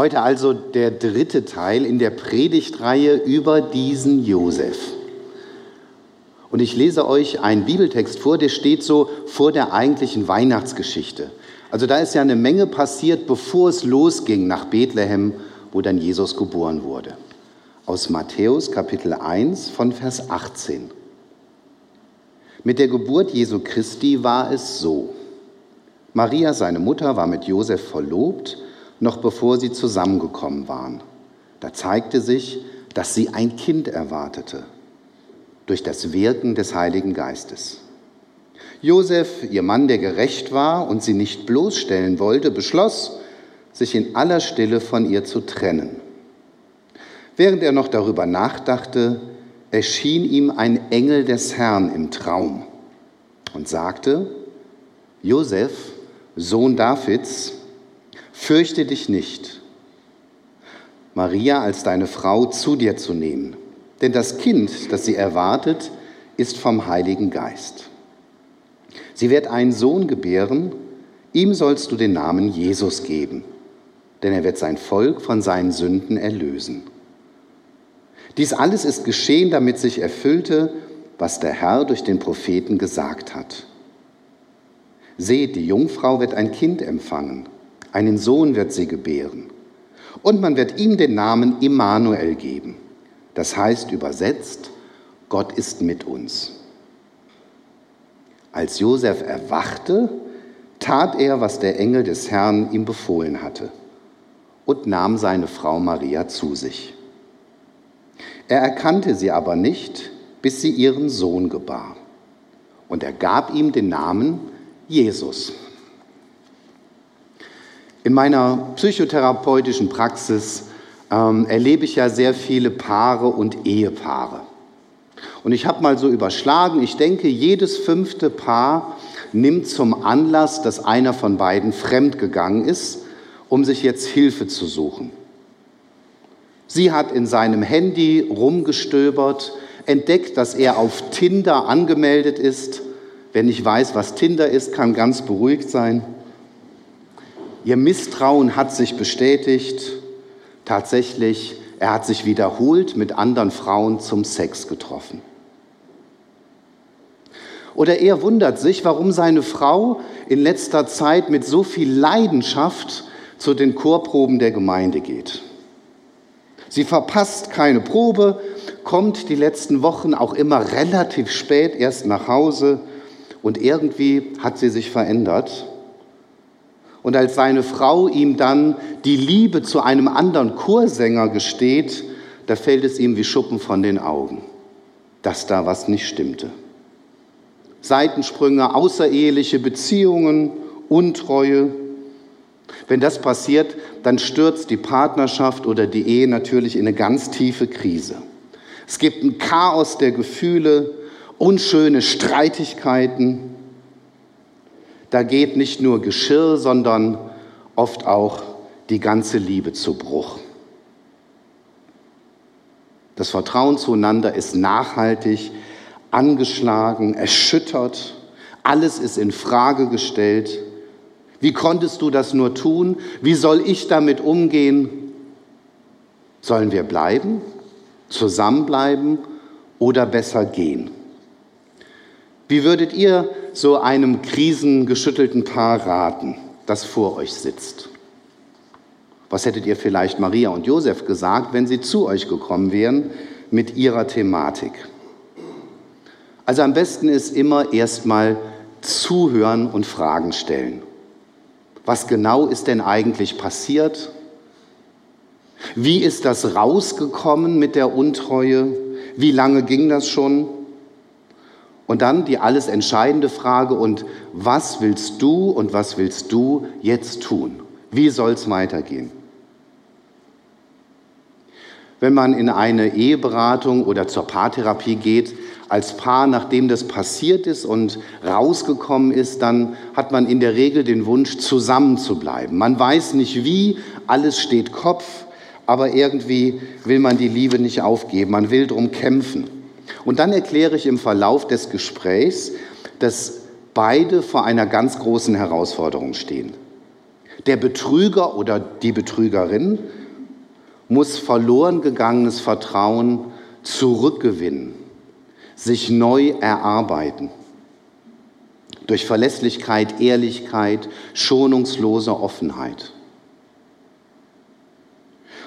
Heute also der dritte Teil in der Predigtreihe über diesen Josef. Und ich lese euch einen Bibeltext vor, der steht so vor der eigentlichen Weihnachtsgeschichte. Also da ist ja eine Menge passiert, bevor es losging nach Bethlehem, wo dann Jesus geboren wurde. Aus Matthäus Kapitel 1 von Vers 18. Mit der Geburt Jesu Christi war es so. Maria, seine Mutter, war mit Josef verlobt noch bevor sie zusammengekommen waren. Da zeigte sich, dass sie ein Kind erwartete durch das Wirken des Heiligen Geistes. Josef, ihr Mann, der gerecht war und sie nicht bloßstellen wollte, beschloss, sich in aller Stille von ihr zu trennen. Während er noch darüber nachdachte, erschien ihm ein Engel des Herrn im Traum und sagte, Josef, Sohn Davids, fürchte dich nicht, Maria als deine Frau zu dir zu nehmen, denn das Kind, das sie erwartet, ist vom Heiligen Geist. Sie wird einen Sohn gebären, ihm sollst du den Namen Jesus geben, denn er wird sein Volk von seinen Sünden erlösen. Dies alles ist geschehen, damit sich erfüllte, was der Herr durch den Propheten gesagt hat. Seht, die Jungfrau wird ein Kind empfangen einen Sohn wird sie gebären. Und man wird ihm den Namen Immanuel geben. Das heißt übersetzt, Gott ist mit uns. Als Josef erwachte, tat er, was der Engel des Herrn ihm befohlen hatte und nahm seine Frau Maria zu sich. Er erkannte sie aber nicht, bis sie ihren Sohn gebar. Und er gab ihm den Namen Jesus. In meiner psychotherapeutischen Praxis ähm, erlebe ich ja sehr viele Paare und Ehepaare. Und ich habe mal so überschlagen, ich denke, jedes fünfte Paar nimmt zum Anlass, dass einer von beiden fremdgegangen ist, um sich jetzt Hilfe zu suchen. Sie hat in seinem Handy rumgestöbert, entdeckt, dass er auf Tinder angemeldet ist. Wer nicht weiß, was Tinder ist, kann ganz beruhigt sein. Ihr Misstrauen hat sich bestätigt. Tatsächlich, er hat sich wiederholt mit anderen Frauen zum Sex getroffen. Oder er wundert sich, warum seine Frau in letzter Zeit mit so viel Leidenschaft zu den Chorproben der Gemeinde geht. Sie verpasst keine Probe, kommt die letzten Wochen auch immer relativ spät erst nach Hause und irgendwie hat sie sich verändert. Und als seine Frau ihm dann die Liebe zu einem anderen Chorsänger gesteht, da fällt es ihm wie Schuppen von den Augen, dass da was nicht stimmte. Seitensprünge, außereheliche Beziehungen, Untreue. Wenn das passiert, dann stürzt die Partnerschaft oder die Ehe natürlich in eine ganz tiefe Krise. Es gibt ein Chaos der Gefühle, unschöne Streitigkeiten, da geht nicht nur Geschirr, sondern oft auch die ganze Liebe zu Bruch. Das Vertrauen zueinander ist nachhaltig, angeschlagen, erschüttert. Alles ist in Frage gestellt. Wie konntest du das nur tun? Wie soll ich damit umgehen? Sollen wir bleiben, zusammenbleiben oder besser gehen? Wie würdet ihr so einem krisengeschüttelten Paar raten, das vor euch sitzt? Was hättet ihr vielleicht Maria und Josef gesagt, wenn sie zu euch gekommen wären mit ihrer Thematik? Also am besten ist immer erstmal zuhören und Fragen stellen. Was genau ist denn eigentlich passiert? Wie ist das rausgekommen mit der Untreue? Wie lange ging das schon? Und dann die alles entscheidende Frage, und was willst du und was willst du jetzt tun? Wie soll es weitergehen? wenn man in eine Eheberatung oder zur Paartherapie geht, als Paar, nachdem das passiert ist und rausgekommen ist, dann hat man in der Regel den Wunsch, zusammen zu bleiben. Man weiß nicht wie, alles steht Kopf, aber irgendwie will man die Liebe nicht aufgeben, man will drum kämpfen. Und dann erkläre ich im Verlauf des Gesprächs, dass beide vor einer ganz großen Herausforderung stehen. Der Betrüger oder die Betrügerin muss verloren gegangenes Vertrauen zurückgewinnen sich neu erarbeiten. Durch Verlässlichkeit, Ehrlichkeit, schonungslose Offenheit.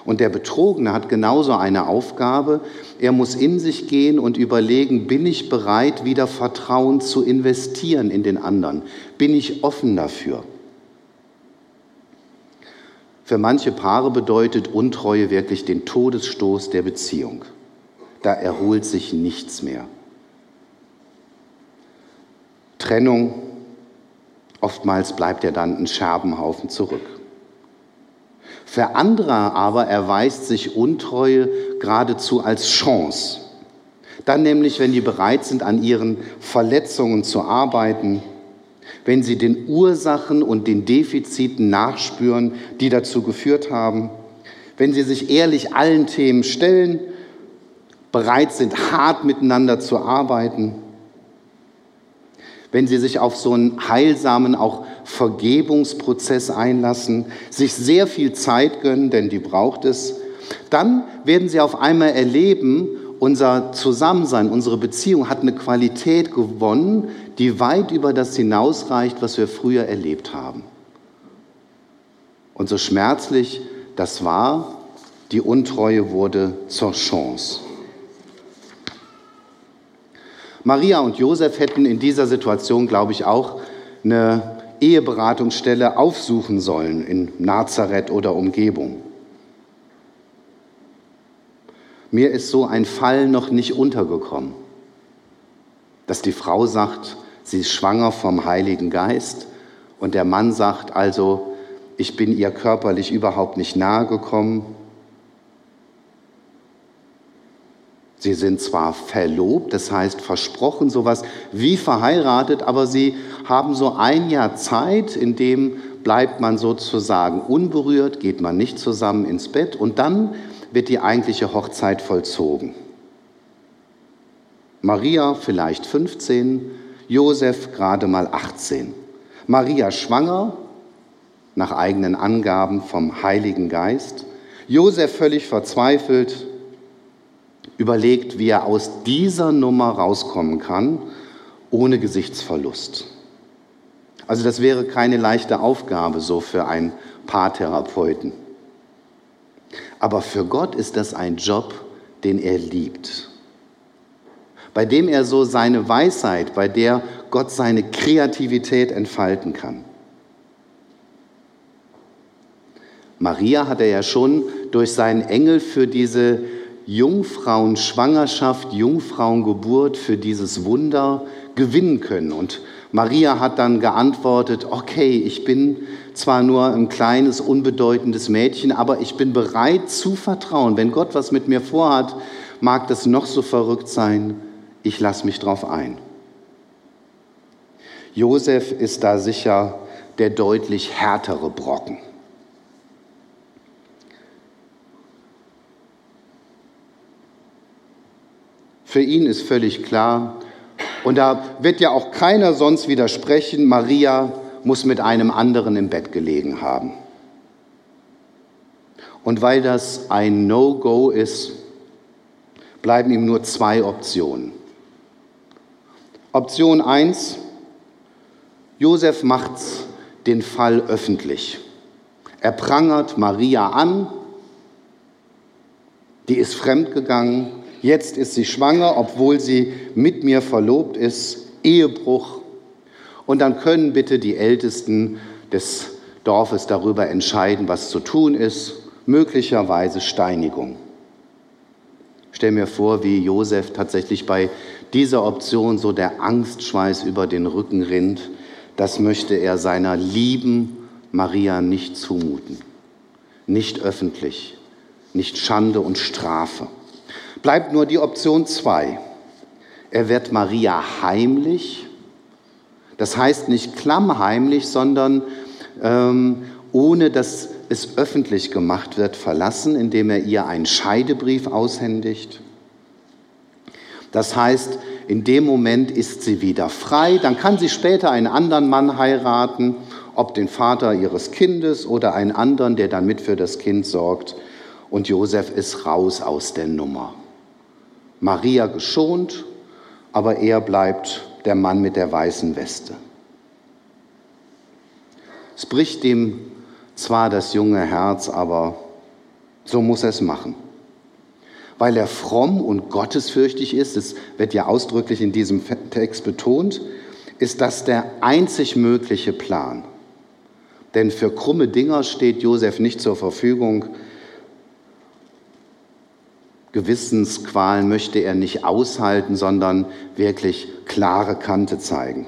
Und der Betrogene hat genauso eine Aufgabe. Er muss in sich gehen und überlegen, bin ich bereit, wieder Vertrauen zu investieren in den anderen? Bin ich offen dafür? Für manche Paare bedeutet Untreue wirklich den Todesstoß der Beziehung. Da erholt sich nichts mehr. Trennung, oftmals bleibt er dann ein Scherbenhaufen zurück. Für andere aber erweist sich Untreue geradezu als Chance. Dann nämlich, wenn die bereit sind, an ihren Verletzungen zu arbeiten, wenn sie den Ursachen und den Defiziten nachspüren, die dazu geführt haben, wenn sie sich ehrlich allen Themen stellen, bereit sind, hart miteinander zu arbeiten wenn sie sich auf so einen heilsamen auch Vergebungsprozess einlassen, sich sehr viel Zeit gönnen, denn die braucht es, dann werden sie auf einmal erleben, unser Zusammensein, unsere Beziehung hat eine Qualität gewonnen, die weit über das hinausreicht, was wir früher erlebt haben. Und so schmerzlich das war, die Untreue wurde zur Chance. Maria und Josef hätten in dieser Situation, glaube ich, auch eine Eheberatungsstelle aufsuchen sollen in Nazareth oder Umgebung. Mir ist so ein Fall noch nicht untergekommen, dass die Frau sagt, sie ist schwanger vom Heiligen Geist und der Mann sagt also, ich bin ihr körperlich überhaupt nicht nahe gekommen, Sie sind zwar verlobt, das heißt versprochen, sowas wie verheiratet, aber sie haben so ein Jahr Zeit, in dem bleibt man sozusagen unberührt, geht man nicht zusammen ins Bett und dann wird die eigentliche Hochzeit vollzogen. Maria vielleicht 15, Josef gerade mal 18. Maria schwanger, nach eigenen Angaben vom Heiligen Geist. Josef völlig verzweifelt, überlegt, wie er aus dieser Nummer rauskommen kann, ohne Gesichtsverlust. Also das wäre keine leichte Aufgabe so für einen Paartherapeuten. Aber für Gott ist das ein Job, den er liebt. Bei dem er so seine Weisheit, bei der Gott seine Kreativität entfalten kann. Maria hat er ja schon durch seinen Engel für diese Jungfrauenschwangerschaft, Jungfrauengeburt für dieses Wunder gewinnen können. Und Maria hat dann geantwortet, okay, ich bin zwar nur ein kleines, unbedeutendes Mädchen, aber ich bin bereit zu vertrauen. Wenn Gott was mit mir vorhat, mag das noch so verrückt sein, ich lasse mich drauf ein. Josef ist da sicher der deutlich härtere Brocken. Für ihn ist völlig klar, und da wird ja auch keiner sonst widersprechen, Maria muss mit einem anderen im Bett gelegen haben. Und weil das ein No-Go ist, bleiben ihm nur zwei Optionen. Option 1, Josef macht den Fall öffentlich. Er prangert Maria an, die ist fremdgegangen, Jetzt ist sie schwanger, obwohl sie mit mir verlobt ist. Ehebruch. Und dann können bitte die Ältesten des Dorfes darüber entscheiden, was zu tun ist. Möglicherweise Steinigung. Stell mir vor, wie Josef tatsächlich bei dieser Option so der Angstschweiß über den Rücken rinnt. Das möchte er seiner lieben Maria nicht zumuten. Nicht öffentlich, nicht Schande und Strafe. Bleibt nur die Option 2. Er wird Maria heimlich, das heißt nicht klammheimlich, sondern ähm, ohne dass es öffentlich gemacht wird, verlassen, indem er ihr einen Scheidebrief aushändigt. Das heißt, in dem Moment ist sie wieder frei, dann kann sie später einen anderen Mann heiraten, ob den Vater ihres Kindes oder einen anderen, der dann mit für das Kind sorgt. Und Josef ist raus aus der Nummer. Maria geschont, aber er bleibt der Mann mit der weißen Weste. Es bricht ihm zwar das junge Herz, aber so muss er es machen weil er fromm und gottesfürchtig ist, das wird ja ausdrücklich in diesem Text betont, ist das der einzig mögliche Plan. Denn für krumme Dinger steht Josef nicht zur Verfügung. Gewissensqualen möchte er nicht aushalten, sondern wirklich klare Kante zeigen.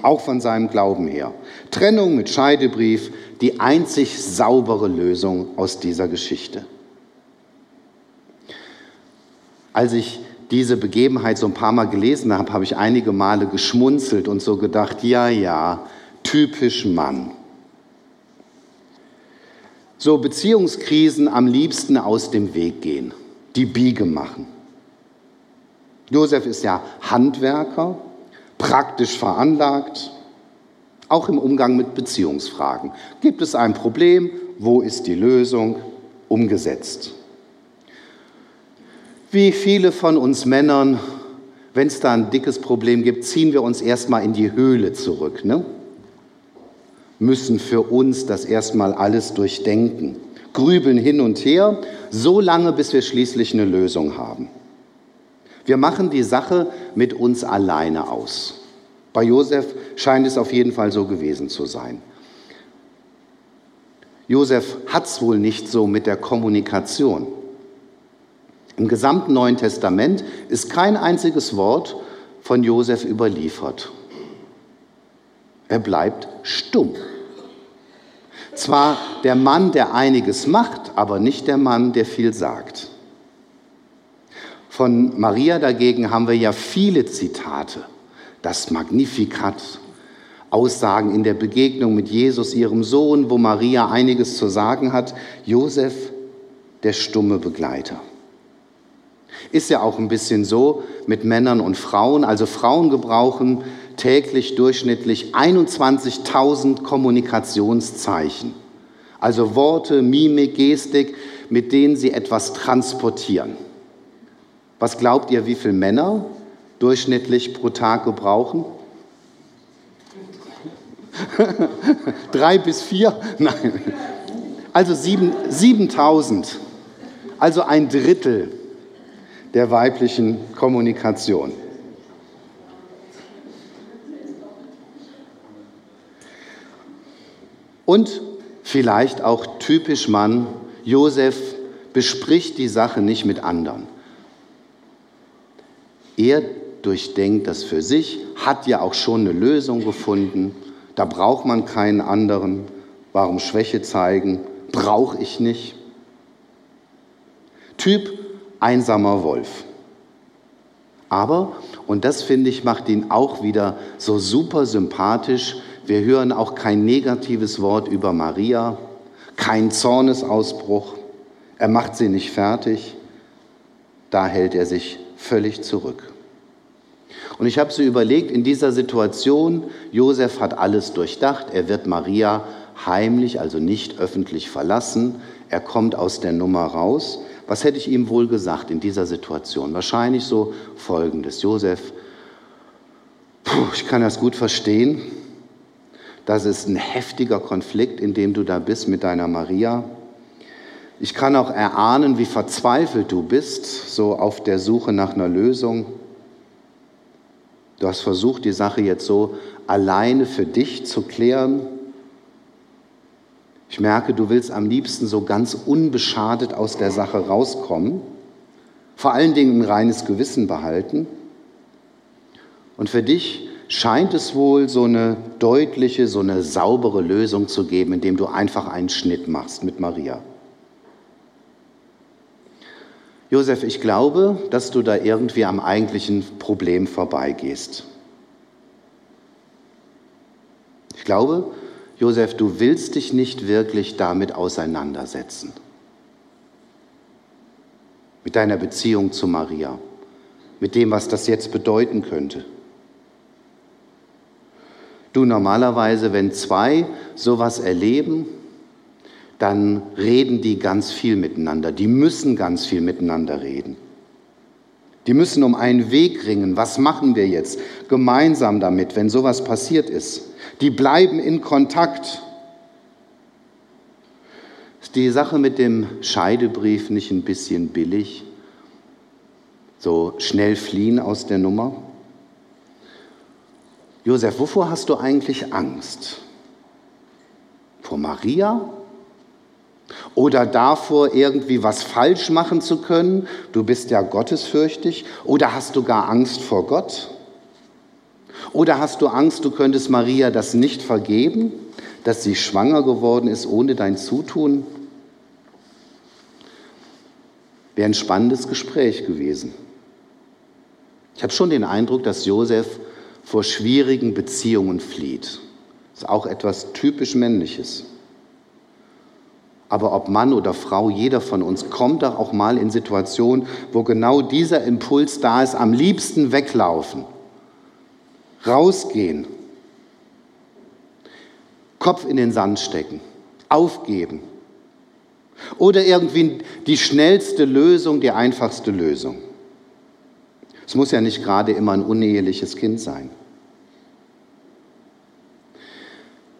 Auch von seinem Glauben her. Trennung mit Scheidebrief, die einzig saubere Lösung aus dieser Geschichte. Als ich diese Begebenheit so ein paar Mal gelesen habe, habe ich einige Male geschmunzelt und so gedacht, ja, ja, typisch Mann. So Beziehungskrisen am liebsten aus dem Weg gehen, die Biege machen. Josef ist ja Handwerker, praktisch veranlagt, auch im Umgang mit Beziehungsfragen. Gibt es ein Problem? Wo ist die Lösung? Umgesetzt. Wie viele von uns Männern, wenn es da ein dickes Problem gibt, ziehen wir uns erstmal in die Höhle zurück, ne? müssen für uns das erstmal alles durchdenken, grübeln hin und her, so lange, bis wir schließlich eine Lösung haben. Wir machen die Sache mit uns alleine aus. Bei Josef scheint es auf jeden Fall so gewesen zu sein. Josef hat es wohl nicht so mit der Kommunikation. Im gesamten Neuen Testament ist kein einziges Wort von Josef überliefert. Er bleibt stumm. Zwar der Mann, der einiges macht, aber nicht der Mann, der viel sagt. Von Maria dagegen haben wir ja viele Zitate. Das Magnificat, Aussagen in der Begegnung mit Jesus, ihrem Sohn, wo Maria einiges zu sagen hat. Josef, der stumme Begleiter. Ist ja auch ein bisschen so mit Männern und Frauen. Also Frauen gebrauchen täglich durchschnittlich 21.000 Kommunikationszeichen. Also Worte, Mimik, Gestik, mit denen sie etwas transportieren. Was glaubt ihr, wie viele Männer durchschnittlich pro Tag gebrauchen? Drei bis vier? Nein. Also 7000. Also ein Drittel der weiblichen Kommunikation. Und vielleicht auch typisch Mann, Josef bespricht die Sache nicht mit anderen. Er durchdenkt das für sich, hat ja auch schon eine Lösung gefunden. Da braucht man keinen anderen. Warum Schwäche zeigen? Brauche ich nicht. Typ einsamer Wolf. Aber, und das finde ich, macht ihn auch wieder so super sympathisch, wir hören auch kein negatives Wort über Maria, kein Zornesausbruch, er macht sie nicht fertig, da hält er sich völlig zurück. Und ich habe so überlegt, in dieser Situation, Josef hat alles durchdacht, er wird Maria heimlich, also nicht öffentlich verlassen, er kommt aus der Nummer raus, was hätte ich ihm wohl gesagt in dieser Situation? Wahrscheinlich so folgendes. Josef, puh, ich kann das gut verstehen. Das ist ein heftiger Konflikt, in dem du da bist mit deiner Maria. Ich kann auch erahnen, wie verzweifelt du bist, so auf der Suche nach einer Lösung. Du hast versucht, die Sache jetzt so alleine für dich zu klären. Ich merke, du willst am liebsten so ganz unbeschadet aus der Sache rauskommen, vor allen Dingen ein reines Gewissen behalten. Und für dich scheint es wohl so eine deutliche, so eine saubere Lösung zu geben, indem du einfach einen Schnitt machst mit Maria. Josef, ich glaube, dass du da irgendwie am eigentlichen Problem vorbeigehst. Ich glaube, Josef, du willst dich nicht wirklich damit auseinandersetzen. Mit deiner Beziehung zu Maria, mit dem, was das jetzt bedeuten könnte. Du normalerweise, wenn zwei sowas erleben, dann reden die ganz viel miteinander. Die müssen ganz viel miteinander reden. Die müssen um einen Weg ringen. Was machen wir jetzt gemeinsam damit, wenn sowas passiert ist? Die bleiben in Kontakt. Ist die Sache mit dem Scheidebrief nicht ein bisschen billig? So schnell fliehen aus der Nummer? Josef, wovor hast du eigentlich Angst? Vor Maria? Oder davor, irgendwie was falsch machen zu können? Du bist ja gottesfürchtig. Oder hast du gar Angst vor Gott? Oder hast du Angst, du könntest Maria das nicht vergeben, dass sie schwanger geworden ist ohne dein Zutun? Wäre ein spannendes Gespräch gewesen. Ich habe schon den Eindruck, dass Josef vor schwierigen Beziehungen flieht. Das ist auch etwas typisch Männliches. Aber ob Mann oder Frau, jeder von uns kommt doch auch mal in Situationen, wo genau dieser Impuls da ist, am liebsten weglaufen, rausgehen, Kopf in den Sand stecken, aufgeben oder irgendwie die schnellste Lösung, die einfachste Lösung. Es muss ja nicht gerade immer ein uneheliches Kind sein.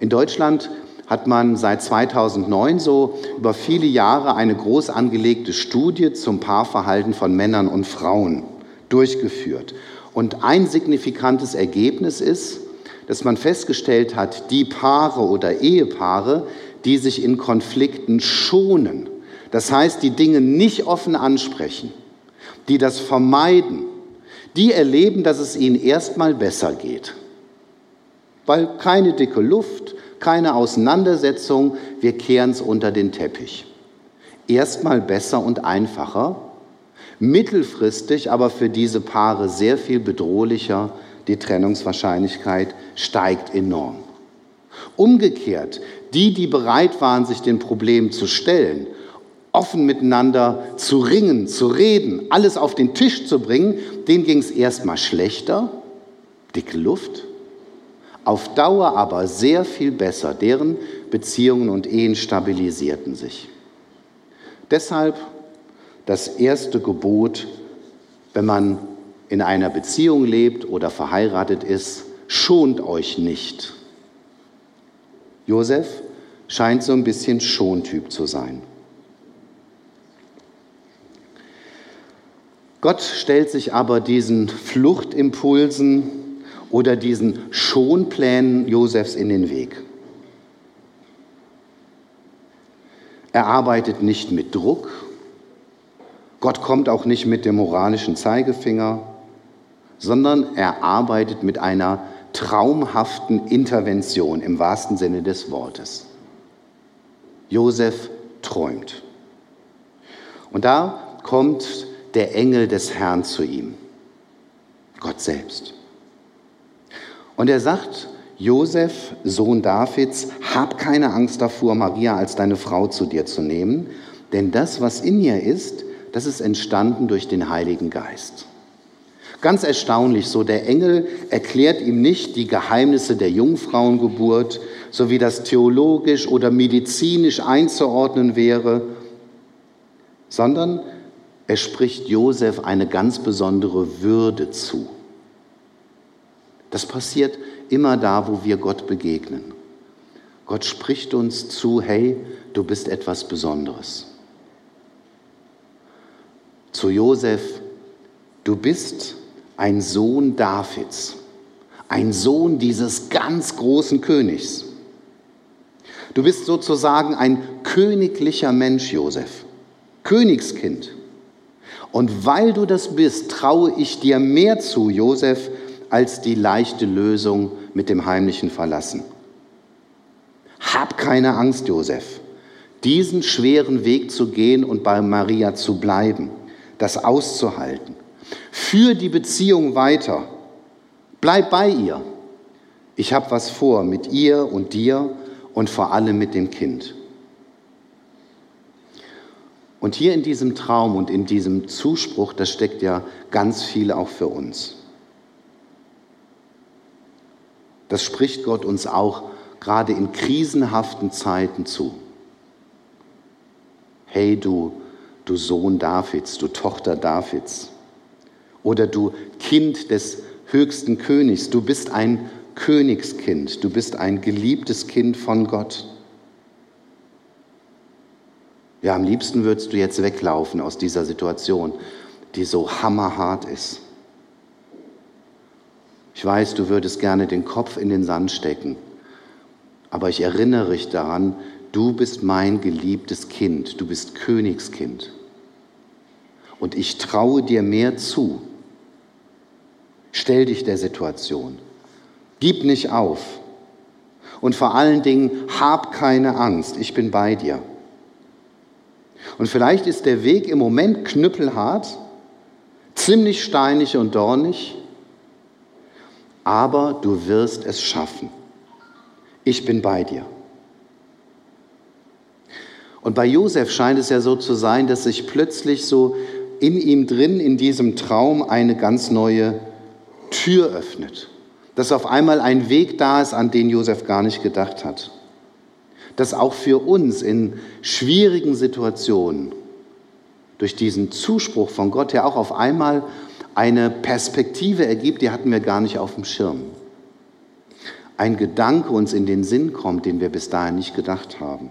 In Deutschland hat man seit 2009 so über viele Jahre eine groß angelegte Studie zum Paarverhalten von Männern und Frauen durchgeführt. Und ein signifikantes Ergebnis ist, dass man festgestellt hat, die Paare oder Ehepaare, die sich in Konflikten schonen, das heißt, die Dinge nicht offen ansprechen, die das vermeiden, die erleben, dass es ihnen erstmal besser geht. Weil keine dicke Luft, keine Auseinandersetzung, wir kehren es unter den Teppich. Erstmal besser und einfacher, mittelfristig aber für diese Paare sehr viel bedrohlicher, die Trennungswahrscheinlichkeit steigt enorm. Umgekehrt, die, die bereit waren, sich den Problemen zu stellen, offen miteinander zu ringen, zu reden, alles auf den Tisch zu bringen, denen ging es erstmal schlechter, dicke Luft, auf Dauer aber sehr viel besser. Deren Beziehungen und Ehen stabilisierten sich. Deshalb das erste Gebot, wenn man in einer Beziehung lebt oder verheiratet ist, schont euch nicht. Josef scheint so ein bisschen Schontyp zu sein. Gott stellt sich aber diesen Fluchtimpulsen oder diesen Schonplänen Josefs in den Weg. Er arbeitet nicht mit Druck. Gott kommt auch nicht mit dem moralischen Zeigefinger, sondern er arbeitet mit einer traumhaften Intervention im wahrsten Sinne des Wortes. Josef träumt. Und da kommt der Engel des Herrn zu ihm, Gott selbst. Und er sagt, Josef, Sohn Davids, hab keine Angst davor, Maria als deine Frau zu dir zu nehmen, denn das, was in ihr ist, das ist entstanden durch den Heiligen Geist. Ganz erstaunlich, so der Engel erklärt ihm nicht die Geheimnisse der Jungfrauengeburt, so wie das theologisch oder medizinisch einzuordnen wäre, sondern er spricht Josef eine ganz besondere Würde zu. Das passiert immer da, wo wir Gott begegnen. Gott spricht uns zu, hey, du bist etwas Besonderes. Zu Josef, du bist ein Sohn Davids, ein Sohn dieses ganz großen Königs. Du bist sozusagen ein königlicher Mensch, Josef, Königskind. Und weil du das bist, traue ich dir mehr zu, Josef, als die leichte Lösung mit dem heimlichen Verlassen. Hab keine Angst, Josef, diesen schweren Weg zu gehen und bei Maria zu bleiben. das auszuhalten. Führ die Beziehung weiter. Bleib bei ihr. Ich habe was vor mit ihr und dir und vor allem mit dem Kind. Und hier in diesem Traum und in diesem Zuspruch, da steckt ja ganz viel auch für uns. Das spricht Gott uns auch gerade in krisenhaften Zeiten zu. Hey du, du Sohn Davids, du Tochter Davids oder du Kind des höchsten Königs, du bist ein Königskind, du bist ein geliebtes Kind von Gott. Ja, am liebsten würdest du jetzt weglaufen aus dieser Situation, die so hammerhart ist. Ich weiß, du würdest gerne den Kopf in den Sand stecken, aber ich erinnere dich daran, du bist mein geliebtes Kind, du bist Königskind. Und ich traue dir mehr zu. Stell dich der Situation. Gib nicht auf. Und vor allen Dingen, hab keine Angst, ich bin bei dir. Und vielleicht ist der Weg im Moment knüppelhart, ziemlich steinig und dornig, aber du wirst es schaffen. Ich bin bei dir. Und bei Josef scheint es ja so zu sein, dass sich plötzlich so in ihm drin, in diesem Traum, eine ganz neue Tür öffnet. Dass auf einmal ein Weg da ist, an den Josef gar nicht gedacht hat dass auch für uns in schwierigen Situationen durch diesen Zuspruch von Gott ja auch auf einmal eine Perspektive ergibt, die hatten wir gar nicht auf dem Schirm. Ein Gedanke uns in den Sinn kommt, den wir bis dahin nicht gedacht haben.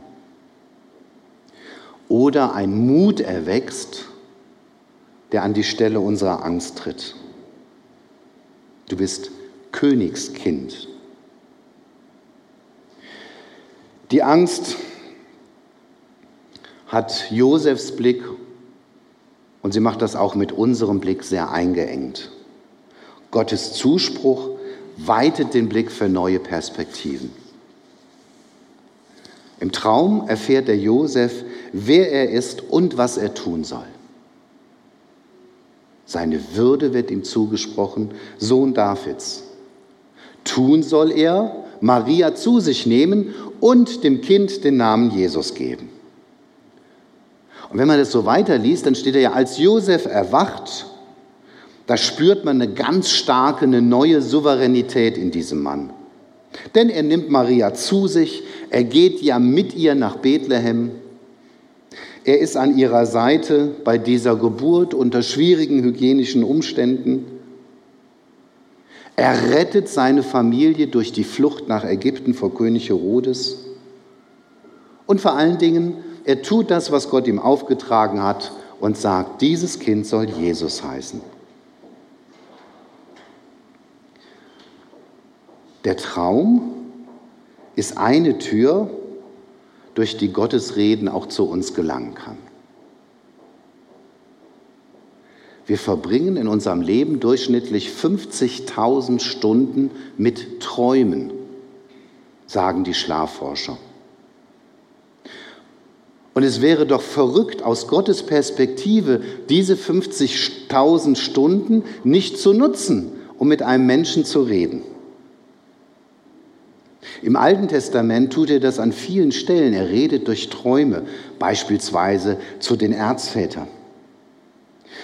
Oder ein Mut erwächst, der an die Stelle unserer Angst tritt. Du bist Königskind. Die Angst hat Josefs Blick und sie macht das auch mit unserem Blick sehr eingeengt. Gottes Zuspruch weitet den Blick für neue Perspektiven. Im Traum erfährt der Josef, wer er ist und was er tun soll. Seine Würde wird ihm zugesprochen, Sohn Davids. Tun soll er, Maria zu sich nehmen und dem Kind den Namen Jesus geben. Und wenn man das so weiterliest, dann steht er ja, als Josef erwacht, da spürt man eine ganz starke, eine neue Souveränität in diesem Mann. Denn er nimmt Maria zu sich, er geht ja mit ihr nach Bethlehem. Er ist an ihrer Seite bei dieser Geburt unter schwierigen hygienischen Umständen. Er rettet seine Familie durch die Flucht nach Ägypten vor König Herodes. Und vor allen Dingen, er tut das, was Gott ihm aufgetragen hat und sagt, dieses Kind soll Jesus heißen. Der Traum ist eine Tür, durch die Gottes Reden auch zu uns gelangen kann. Wir verbringen in unserem Leben durchschnittlich 50.000 Stunden mit Träumen, sagen die Schlafforscher. Und es wäre doch verrückt, aus Gottes Perspektive diese 50.000 Stunden nicht zu nutzen, um mit einem Menschen zu reden. Im Alten Testament tut er das an vielen Stellen. Er redet durch Träume, beispielsweise zu den Erzvätern.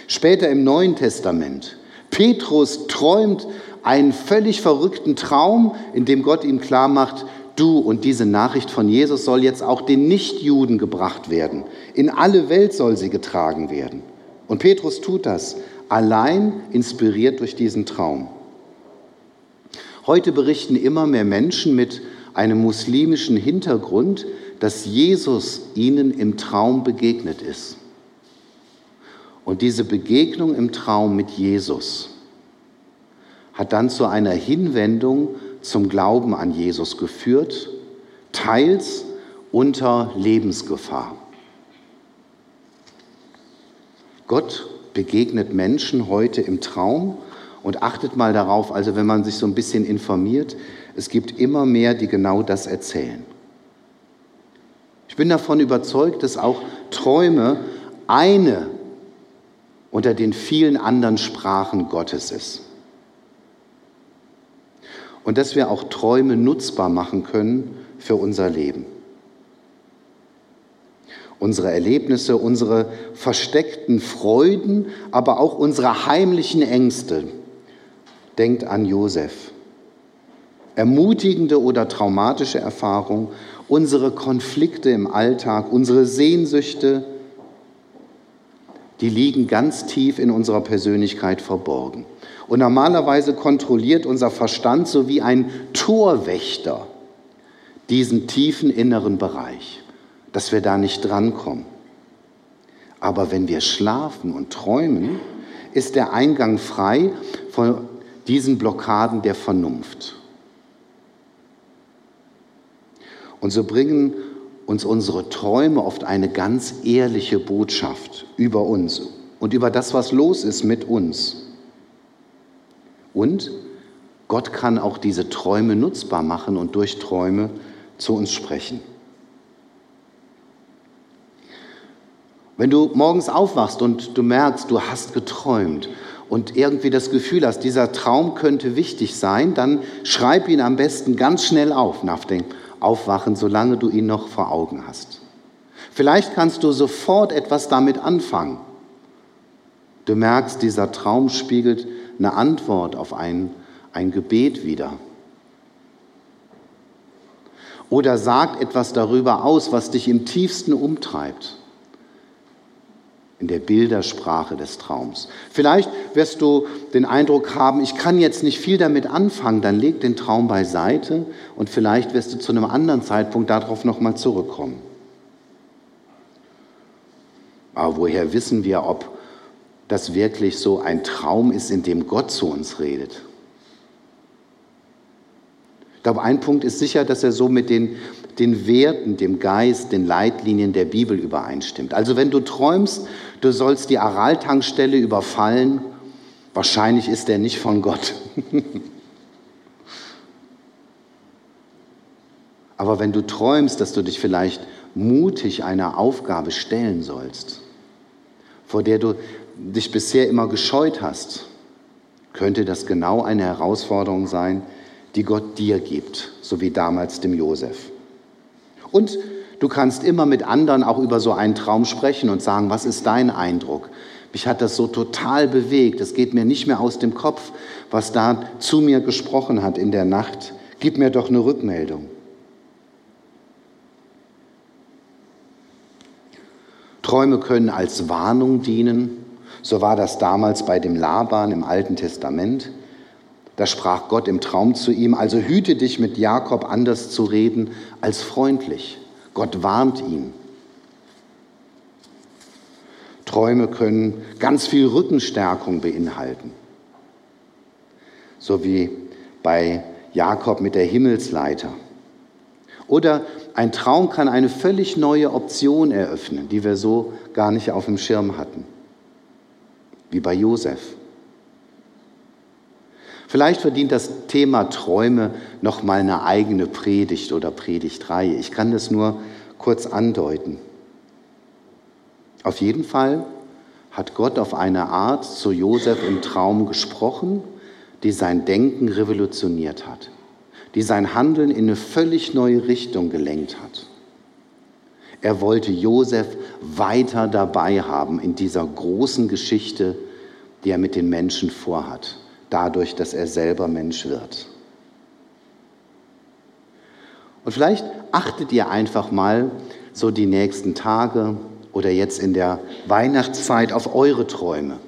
Später im Neuen Testament. Petrus träumt einen völlig verrückten Traum, in dem Gott ihm klar macht, du und diese Nachricht von Jesus soll jetzt auch den Nichtjuden gebracht werden. In alle Welt soll sie getragen werden. Und Petrus tut das, allein inspiriert durch diesen Traum. Heute berichten immer mehr Menschen mit einem muslimischen Hintergrund, dass Jesus ihnen im Traum begegnet ist. Und diese Begegnung im Traum mit Jesus hat dann zu einer Hinwendung zum Glauben an Jesus geführt, teils unter Lebensgefahr. Gott begegnet Menschen heute im Traum und achtet mal darauf, also wenn man sich so ein bisschen informiert, es gibt immer mehr, die genau das erzählen. Ich bin davon überzeugt, dass auch Träume eine unter den vielen anderen Sprachen Gottes ist. Und dass wir auch Träume nutzbar machen können für unser Leben. Unsere Erlebnisse, unsere versteckten Freuden, aber auch unsere heimlichen Ängste. Denkt an Josef. Ermutigende oder traumatische Erfahrungen, unsere Konflikte im Alltag, unsere Sehnsüchte, die liegen ganz tief in unserer Persönlichkeit verborgen. Und normalerweise kontrolliert unser Verstand so wie ein Torwächter diesen tiefen inneren Bereich, dass wir da nicht drankommen. Aber wenn wir schlafen und träumen, ist der Eingang frei von diesen Blockaden der Vernunft. Und so bringen uns unsere Träume oft eine ganz ehrliche Botschaft über uns und über das, was los ist mit uns. Und Gott kann auch diese Träume nutzbar machen und durch Träume zu uns sprechen. Wenn du morgens aufwachst und du merkst, du hast geträumt und irgendwie das Gefühl hast, dieser Traum könnte wichtig sein, dann schreib ihn am besten ganz schnell auf nach Aufwachen, solange du ihn noch vor Augen hast. Vielleicht kannst du sofort etwas damit anfangen. Du merkst, dieser Traum spiegelt eine Antwort auf ein, ein Gebet wieder. Oder sagt etwas darüber aus, was dich im tiefsten umtreibt in der Bildersprache des Traums. Vielleicht wirst du den Eindruck haben, ich kann jetzt nicht viel damit anfangen, dann leg den Traum beiseite und vielleicht wirst du zu einem anderen Zeitpunkt darauf nochmal zurückkommen. Aber woher wissen wir, ob das wirklich so ein Traum ist, in dem Gott zu uns redet? Ich glaube, ein Punkt ist sicher, dass er so mit den, den Werten, dem Geist, den Leitlinien der Bibel übereinstimmt. Also wenn du träumst, du sollst die Araltankstelle überfallen, wahrscheinlich ist er nicht von Gott. Aber wenn du träumst, dass du dich vielleicht mutig einer Aufgabe stellen sollst, vor der du dich bisher immer gescheut hast, könnte das genau eine Herausforderung sein, die Gott dir gibt, so wie damals dem Josef. Und du kannst immer mit anderen auch über so einen Traum sprechen und sagen, was ist dein Eindruck? Mich hat das so total bewegt. Es geht mir nicht mehr aus dem Kopf, was da zu mir gesprochen hat in der Nacht. Gib mir doch eine Rückmeldung. Träume können als Warnung dienen. So war das damals bei dem Laban im Alten Testament. Da sprach Gott im Traum zu ihm, also hüte dich mit Jakob anders zu reden als freundlich. Gott warnt ihn. Träume können ganz viel Rückenstärkung beinhalten. So wie bei Jakob mit der Himmelsleiter. Oder ein Traum kann eine völlig neue Option eröffnen, die wir so gar nicht auf dem Schirm hatten. Wie bei Josef. Vielleicht verdient das Thema Träume noch mal eine eigene Predigt oder Predigtreihe. Ich kann das nur kurz andeuten. Auf jeden Fall hat Gott auf eine Art zu Josef im Traum gesprochen, die sein Denken revolutioniert hat, die sein Handeln in eine völlig neue Richtung gelenkt hat. Er wollte Josef weiter dabei haben in dieser großen Geschichte, die er mit den Menschen vorhat dadurch, dass er selber Mensch wird. Und vielleicht achtet ihr einfach mal so die nächsten Tage oder jetzt in der Weihnachtszeit auf eure Träume.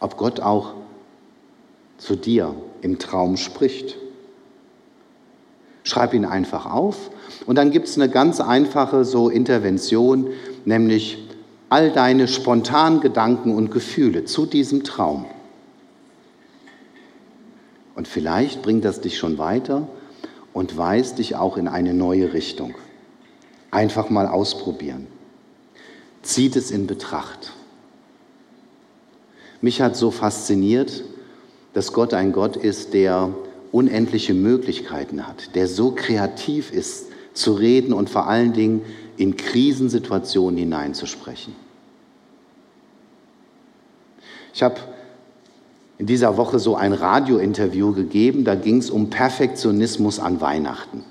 Ob Gott auch zu dir im Traum spricht. Schreib ihn einfach auf und dann gibt es eine ganz einfache so Intervention, nämlich all deine spontanen Gedanken und Gefühle zu diesem Traum. Und vielleicht bringt das dich schon weiter und weist dich auch in eine neue Richtung. Einfach mal ausprobieren. Zieht es in Betracht. Mich hat so fasziniert, dass Gott ein Gott ist, der unendliche Möglichkeiten hat, der so kreativ ist, zu reden und vor allen Dingen in Krisensituationen hineinzusprechen. Ich habe in dieser Woche so ein Radiointerview gegeben, da ging es um Perfektionismus an Weihnachten.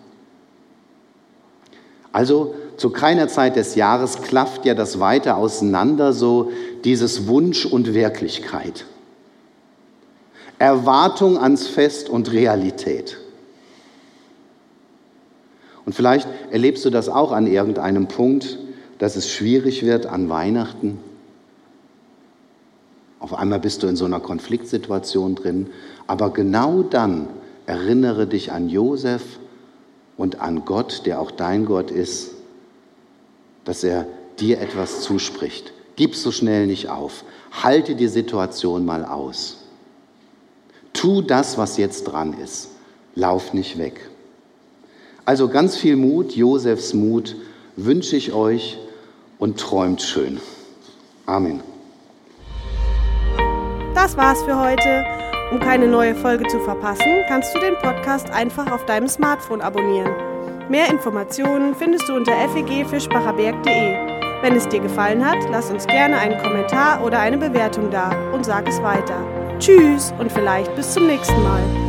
Also zu keiner Zeit des Jahres klafft ja das weiter auseinander, so dieses Wunsch und Wirklichkeit. Erwartung ans Fest und Realität. Und vielleicht erlebst du das auch an irgendeinem Punkt, dass es schwierig wird an Weihnachten. Auf einmal bist du in so einer Konfliktsituation drin. Aber genau dann erinnere dich an Josef und an Gott, der auch dein Gott ist, dass er dir etwas zuspricht. Gib so schnell nicht auf. Halte die Situation mal aus. Tu das, was jetzt dran ist. Lauf nicht weg. Also ganz viel Mut, Josefs Mut wünsche ich euch und träumt schön. Amen. Das war's für heute. Um keine neue Folge zu verpassen, kannst du den Podcast einfach auf deinem Smartphone abonnieren. Mehr Informationen findest du unter fegfischbacherberg.de. Wenn es dir gefallen hat, lass uns gerne einen Kommentar oder eine Bewertung da und sag es weiter. Tschüss und vielleicht bis zum nächsten Mal.